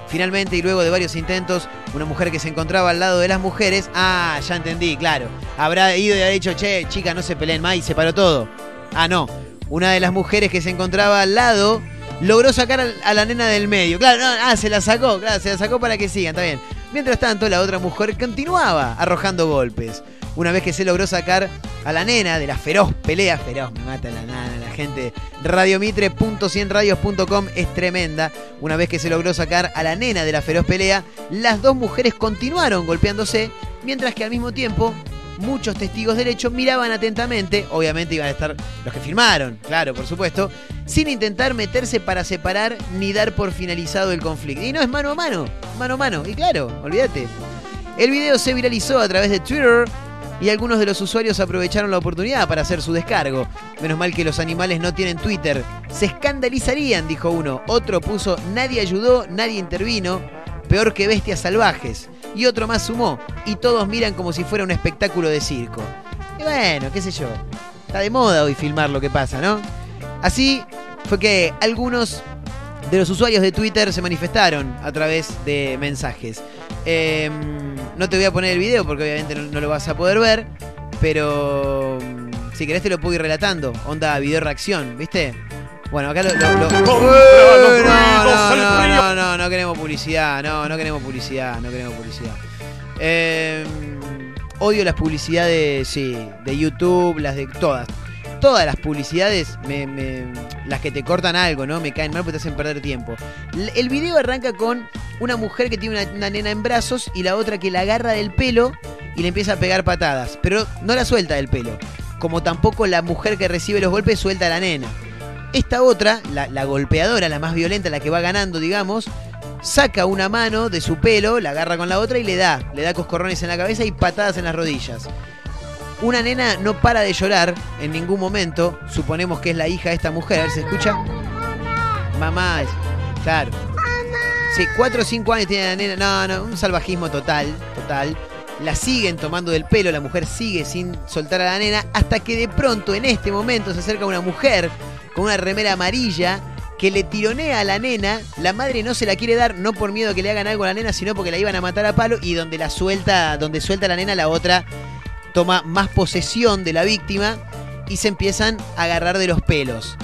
Finalmente, y luego de varios intentos, una mujer que se encontraba al lado de las mujeres, ah, ya entendí, claro, habrá ido y ha dicho, che, chica, no se peleen más y se paró todo. Ah, no, una de las mujeres que se encontraba al lado logró sacar a la nena del medio. Claro, no, ah, se la sacó, claro, se la sacó para que sigan, está bien. Mientras tanto, la otra mujer continuaba arrojando golpes. Una vez que se logró sacar a la nena de la feroz pelea, feroz, me mata la nana, la gente. Radiomitre.cienradios.com es tremenda. Una vez que se logró sacar a la nena de la feroz pelea, las dos mujeres continuaron golpeándose, mientras que al mismo tiempo muchos testigos del hecho miraban atentamente, obviamente iban a estar los que filmaron, claro, por supuesto, sin intentar meterse para separar ni dar por finalizado el conflicto. Y no es mano a mano, mano a mano, y claro, olvídate. El video se viralizó a través de Twitter y algunos de los usuarios aprovecharon la oportunidad para hacer su descargo. Menos mal que los animales no tienen Twitter. Se escandalizarían, dijo uno. Otro puso, nadie ayudó, nadie intervino. Peor que bestias salvajes. Y otro más sumó. Y todos miran como si fuera un espectáculo de circo. Y bueno, qué sé yo. Está de moda hoy filmar lo que pasa, ¿no? Así fue que algunos de los usuarios de Twitter se manifestaron a través de mensajes. Eh, no te voy a poner el video porque obviamente no, no lo vas a poder ver, pero mm, si querés te lo puedo ir relatando. Onda video reacción, ¿viste? Bueno, acá lo... lo- lo- Uy, no, no, no, no, no, no queremos publicidad, no, no queremos publicidad, no queremos publicidad. Eh, odio las publicidades, sí, de YouTube, las de todas. Todas las publicidades, me, me- las que te cortan algo, ¿no? Me caen mal porque te hacen perder tiempo. El video arranca con una mujer que tiene una, una nena en brazos y la otra que la agarra del pelo y le empieza a pegar patadas. Pero no la suelta del pelo. Como tampoco la mujer que recibe los golpes suelta a la nena. Esta otra, la, golpeadora, la más violenta, la que va ganando, digamos, saca una mano de su pelo, la agarra con la otra y le da. Le da coscorrones en la cabeza y patadas en las rodillas. Una nena no para de llorar en ningún momento. Suponemos que es la hija de esta mujer. A ver, ¿se escucha? Mamá, claro. Sí, 4 o 5 años tiene la nena. No, no, un salvajismo total, total. La siguen tomando del pelo, la mujer sigue sin soltar a la nena, hasta que de pronto, en este momento, se acerca una mujer con una remera amarilla que le tironea a la nena. La madre no se la quiere dar, no por miedo que le hagan algo a la nena, sino porque la iban a matar a palo. Y donde la suelta, donde suelta la nena, la otra toma más posesión de la víctima y se empiezan a agarrar de los pelos.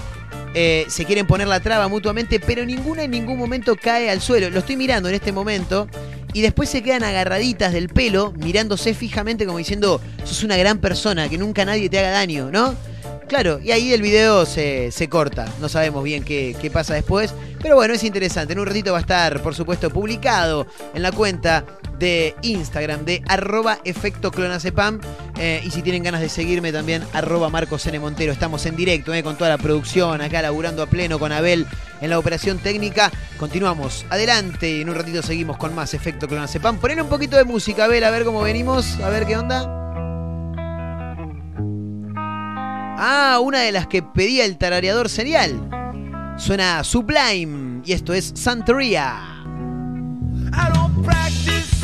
Eh, se quieren poner la traba mutuamente, pero ninguna en ningún momento cae al suelo. Lo estoy mirando en este momento. Y después se quedan agarraditas del pelo, mirándose fijamente como diciendo, sos una gran persona, que nunca nadie te haga daño, ¿no? Claro, y ahí el video se, se corta. No sabemos bien qué, qué pasa después. Pero bueno, es interesante. En un ratito va a estar, por supuesto, publicado en la cuenta de Instagram de arroba efecto clonacepam. Eh, y si tienen ganas de seguirme también, arroba Marcos. Montero. Estamos en directo eh, con toda la producción, acá laburando a pleno con Abel en la operación técnica. Continuamos adelante y en un ratito seguimos con más efecto clonacepam. Ponen un poquito de música, Abel, a ver cómo venimos, a ver qué onda. Ah, una de las que pedía el tarareador serial. Suena Sublime y esto es Santería. I don't practice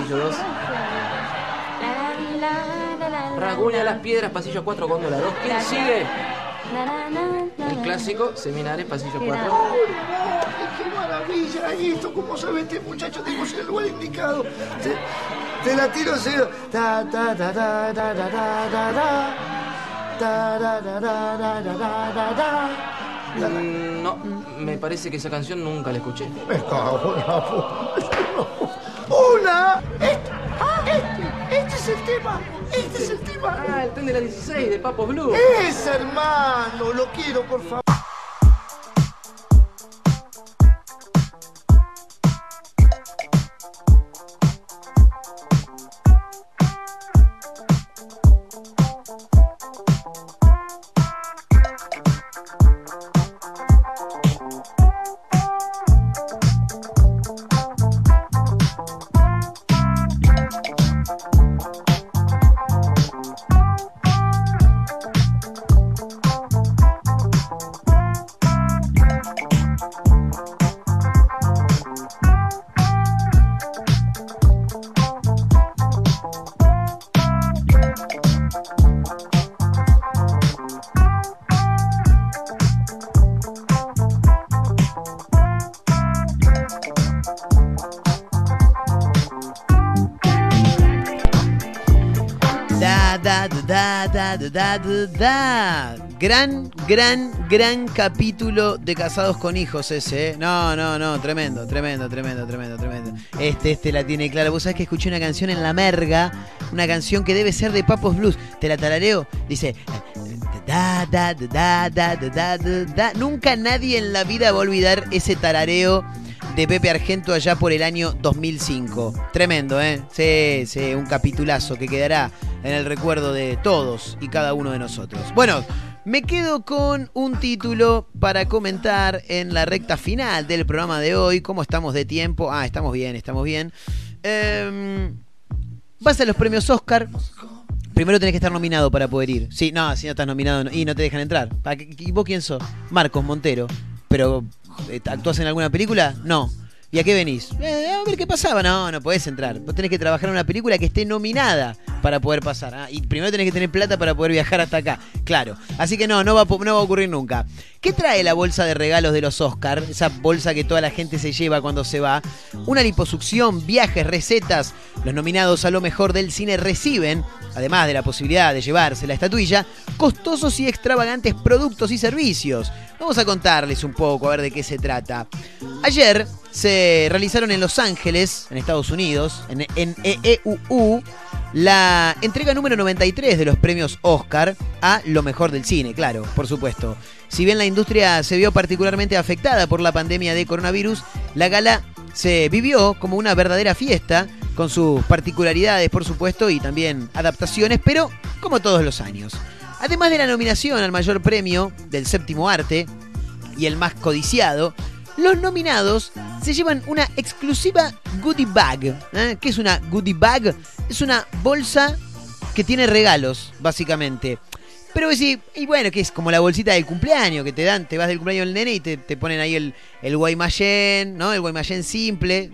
pasillo 2. Raguña las piedras, pasillo 4, góndola 2. ¿Quién sigue? El clásico, Seminares, pasillo 4. ¡Qué maravilla esto! ¿Cómo sabe este muchacho? Tenemos el lugar indicado. Te, te la tiro cero. Ta. Ta, ta, ta, ta, ta, ta, ta, ta. No, me parece que esa canción nunca la escuché. Me cago en la puta. Este, este, este es el tema. Este es el tema. Ah, el tren de la 16 de Papo Blue. Es hermano, lo quiero, por favor. Da, da, da. Gran, gran, gran capítulo de Casados con Hijos ese, ¿eh? No, no, no, tremendo, tremendo, tremendo, tremendo, tremendo. Este, este la tiene clara. Vos sabés que escuché una canción en La Merga, una canción que debe ser de Papos Blues. Te la tarareo. Dice... Da, da, da, da, da, da. Nunca nadie en la vida va a olvidar ese tarareo de Pepe Argento allá por el año 2005. Tremendo, ¿eh? Sí, sí, un capitulazo que quedará en el recuerdo de todos y cada uno de nosotros. Bueno, me quedo con un título para comentar en la recta final del programa de hoy. ¿Cómo estamos de tiempo? Ah, estamos bien, estamos bien. Eh, vas a los premios Oscar. Primero tenés que estar nominado para poder ir. Sí, no, si no estás nominado no- y no te dejan entrar. ¿Para qué- ¿Y vos quién sos? Marcos Montero. Pero, ¿actúas en alguna película? No. ¿Y a qué venís? Eh, a ver qué pasaba. No, no podés entrar. Vos tenés que trabajar en una película que esté nominada para poder pasar. Ah, Y primero tenés que tener plata para poder viajar hasta acá. Claro. Así que no, no va a ocurrir nunca. ¿Qué trae la bolsa de regalos de los Oscar? Esa bolsa que toda la gente se lleva cuando se va. Una liposucción, viajes, recetas. Los nominados a lo mejor del cine reciben, además de la posibilidad de llevarse la estatuilla, costosos y extravagantes productos y servicios. Vamos a contarles un poco, a ver de qué se trata. Ayer se realizaron en Los Ángeles, en Estados Unidos, en, en EEUU, la entrega número 93 de los premios Oscar a lo mejor del cine, claro, por supuesto. Si bien la industria se vio particularmente afectada por la pandemia de coronavirus, la gala se vivió como una verdadera fiesta, con sus particularidades, por supuesto, y también adaptaciones, pero como todos los años. Además de la nominación al mayor premio del séptimo arte y el más codiciado, los nominados se llevan una exclusiva goodie bag. ¿eh? ¿Qué es una goodie bag? Es una bolsa que tiene regalos, básicamente. Pero vos decís, y bueno, que es como la bolsita del cumpleaños que te dan, te vas del cumpleaños del nene y te, te ponen ahí el, el Guaymallén, ¿no? El Guaymallén simple,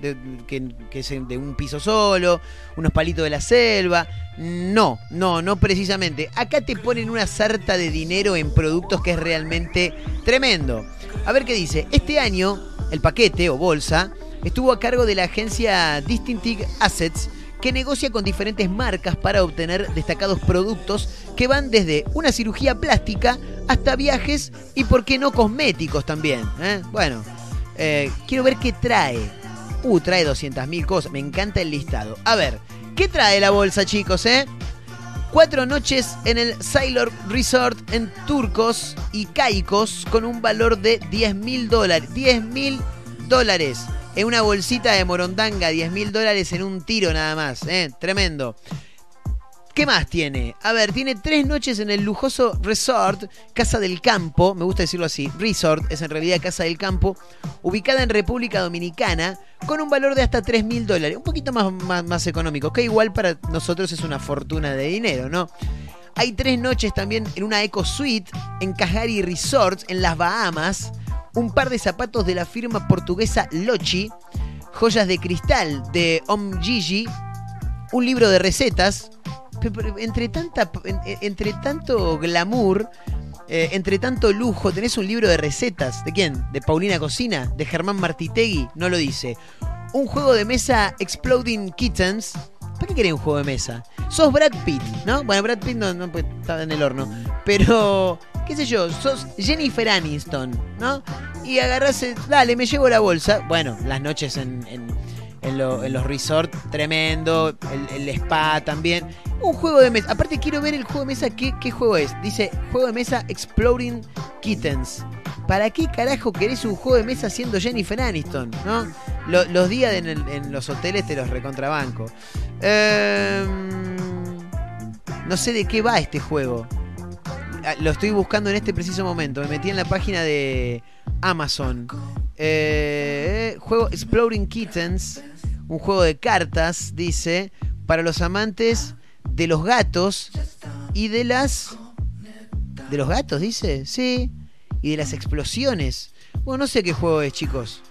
que, que es de un piso solo, unos palitos de la selva. No, no, no precisamente. Acá te ponen una sarta de dinero en productos que es realmente tremendo. A ver qué dice. Este año, el paquete o bolsa estuvo a cargo de la agencia Distinctive Assets, que negocia con diferentes marcas para obtener destacados productos que van desde una cirugía plástica hasta viajes y, por qué no, cosméticos también. ¿eh? Bueno, eh, quiero ver qué trae. Uh, trae 200.000 cosas. Me encanta el listado. A ver, ¿qué trae la bolsa, chicos, eh? Cuatro noches en el Sailor Resort en Turcos y Caicos con un valor de 10 mil dólares. 10 mil dólares. En una bolsita de morondanga, 10 mil dólares en un tiro nada más. ¿eh? Tremendo. ¿Qué más tiene? A ver, tiene tres noches en el lujoso resort Casa del Campo, me gusta decirlo así, resort es en realidad Casa del Campo, ubicada en República Dominicana, con un valor de hasta 3 mil dólares, un poquito más, más, más económico, que igual para nosotros es una fortuna de dinero, ¿no? Hay tres noches también en una Eco Suite en Cajari Resorts en las Bahamas, un par de zapatos de la firma portuguesa Lochi, Joyas de Cristal de Om Gigi, un libro de recetas. Entre, tanta, en- en- entre tanto glamour, eh, entre tanto lujo, tenés un libro de recetas. ¿De quién? ¿De Paulina Cocina? ¿De Germán Martitegui? No lo dice. Un juego de mesa Exploding Kittens. ¿Para qué querés un juego de mesa? Sos Brad Pitt, ¿no? Bueno, Brad Pitt no, no, pues, estaba en el horno. Pero, qué sé yo, sos Jennifer Aniston, ¿no? Y agarrás, dale, me llevo la bolsa. Bueno, las noches en, en- en en los resorts, tremendo. El, spa también. Un juego de mesa. Aparte, quiero ver el juego de mesa. ¿Qué, juego es? Dice, juego de mesa Exploding Kittens. ¿Para qué carajo querés un juego de mesa siendo Jennifer Aniston? ¿No? Lo- los días en, en los hoteles te los recontrabanco. Ehm, no sé de qué va este juego. Ah, Lo estoy buscando en este preciso momento. Me metí en la página de Amazon. Eh, juego Exploring Kittens. Un juego de cartas, dice. Para los amantes de los gatos y de las. ¿De los gatos, dice? Sí. Y de las explosiones. Bueno, no sé qué juego es, chicos.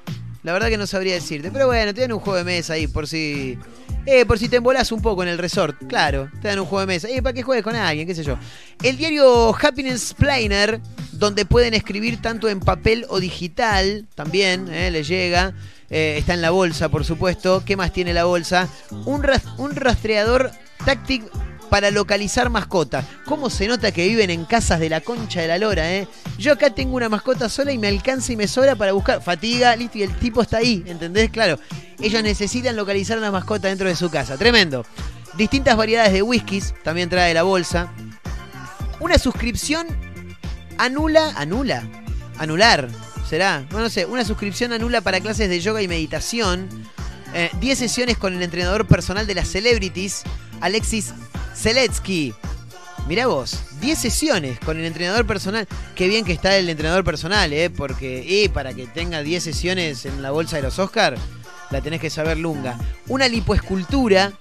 La verdad que no sabría decirte. Pero bueno, te dan un juego de mesa ahí por si. Eh, por si te embolás un poco en el resort. Claro, te dan un juego de mesa. Eh, para que juegues con alguien, qué sé yo. El diario Happiness Planner, donde pueden escribir tanto en papel o digital, también eh, les llega. Eh, está en la bolsa, por supuesto. ¿Qué más tiene la bolsa? Un, ras- un rastreador táctico para localizar mascotas. ¿Cómo se nota que viven en casas de la concha de la lora, eh? Yo acá tengo una mascota sola y me alcanza y me sobra para buscar. Fatiga, listo, y el tipo está ahí, ¿entendés? Claro. Ellos necesitan localizar una mascota dentro de su casa. Tremendo. Distintas variedades de whiskies, también trae la bolsa. Una suscripción anula, anula, anular, será, no, no sé, una suscripción anula para clases de yoga y meditación. Eh, 10 sesiones con el entrenador personal de las celebrities, Alexis Zeletsky. Mirá vos, 10 sesiones con el entrenador personal. Qué bien que está el entrenador personal, ¿eh? Porque, y para que tenga 10 sesiones en la bolsa de los Oscar, la tenés que saber lunga. Una lipoescultura,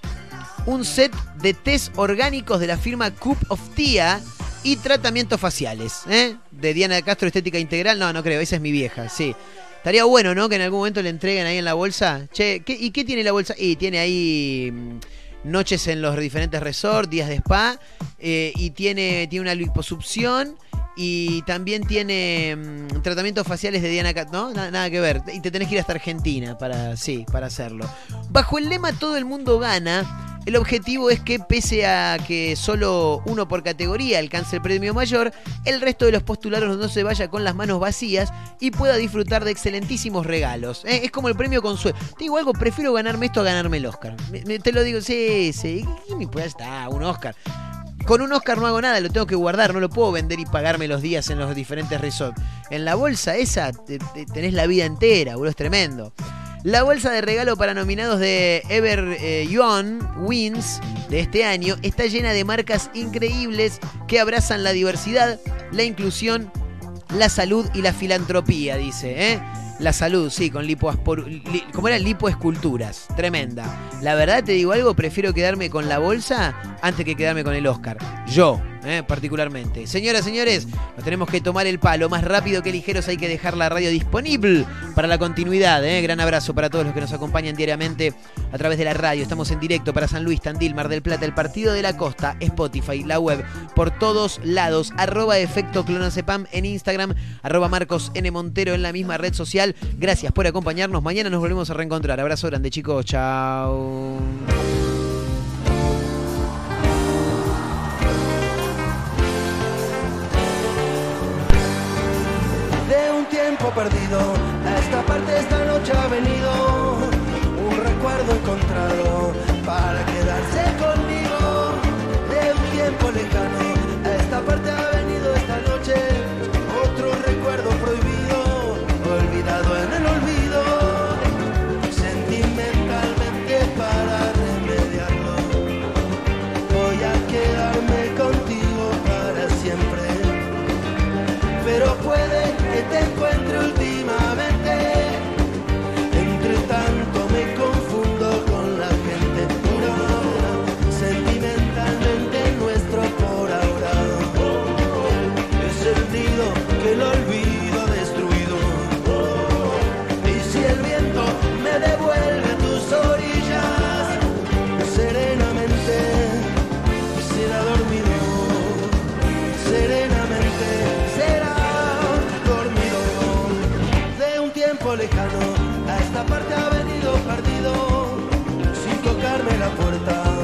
un set de test orgánicos de la firma Cup of Tia y tratamientos faciales, ¿eh? De Diana Castro Estética Integral. No, no creo, esa es mi vieja, sí. Estaría bueno, ¿no? Que en algún momento le entreguen ahí en la bolsa. Che, ¿qué- ¿y qué tiene la bolsa? Y tiene ahí mm, noches en los diferentes resorts, días de spa, eh, y tiene, tiene una liposucción. Y también tiene mm, tratamientos faciales de Diana Cat, ¿no? Na- nada que ver. Y te tenés que ir hasta Argentina para, sí, para hacerlo. Bajo el lema Todo el mundo gana, el objetivo es que pese a que solo uno por categoría alcance el premio mayor, el resto de los postulados no se vaya con las manos vacías y pueda disfrutar de excelentísimos regalos. ¿eh? Es como el premio consuelo. Te digo algo, prefiero ganarme esto a ganarme el Oscar. Te lo digo, sí, sí. ¿Qué me puede estar? Un Oscar. Con un Oscar no hago nada, lo tengo que guardar, no lo puedo vender y pagarme los días en los diferentes resorts. En la bolsa esa te- tenés la vida entera, boludo, es tremendo. La bolsa de regalo para nominados de Ever eh, Yuan Wins de este año está llena de marcas increíbles que abrazan la diversidad, la inclusión, la salud y la filantropía, dice, ¿eh? La salud, sí, con lipoaspor... li- ¿Cómo eran? Lipoesculturas. Tremenda. La verdad, te digo algo, prefiero quedarme con la bolsa antes que quedarme con el Oscar. Yo, ¿eh? particularmente. Señoras, señores, nos tenemos que tomar el palo. Más rápido que ligeros hay que dejar la radio disponible para la continuidad. ¿eh? Gran abrazo para todos los que nos acompañan diariamente a través de la radio. Estamos en directo para San Luis, Tandil, Mar del Plata, el Partido de la Costa, Spotify, la web, por todos lados. Arroba efecto clonazepam en Instagram, arroba Marcos N. Montero en la misma red social. Gracias por acompañarnos. Mañana nos volvemos a reencontrar. Abrazo grande, chicos. Chao. Perdido. A esta parte esta noche ha venido un recuerdo encontrado para quedarse conmigo. De un tiempo lejano, a esta parte ha venido esta noche otro recuerdo prohibido, olvidado en el olvido. Sentimentalmente para remediarlo, voy a quedarme contigo para siempre pero puede a esta parte ha venido perdido sin tocarme la puerta.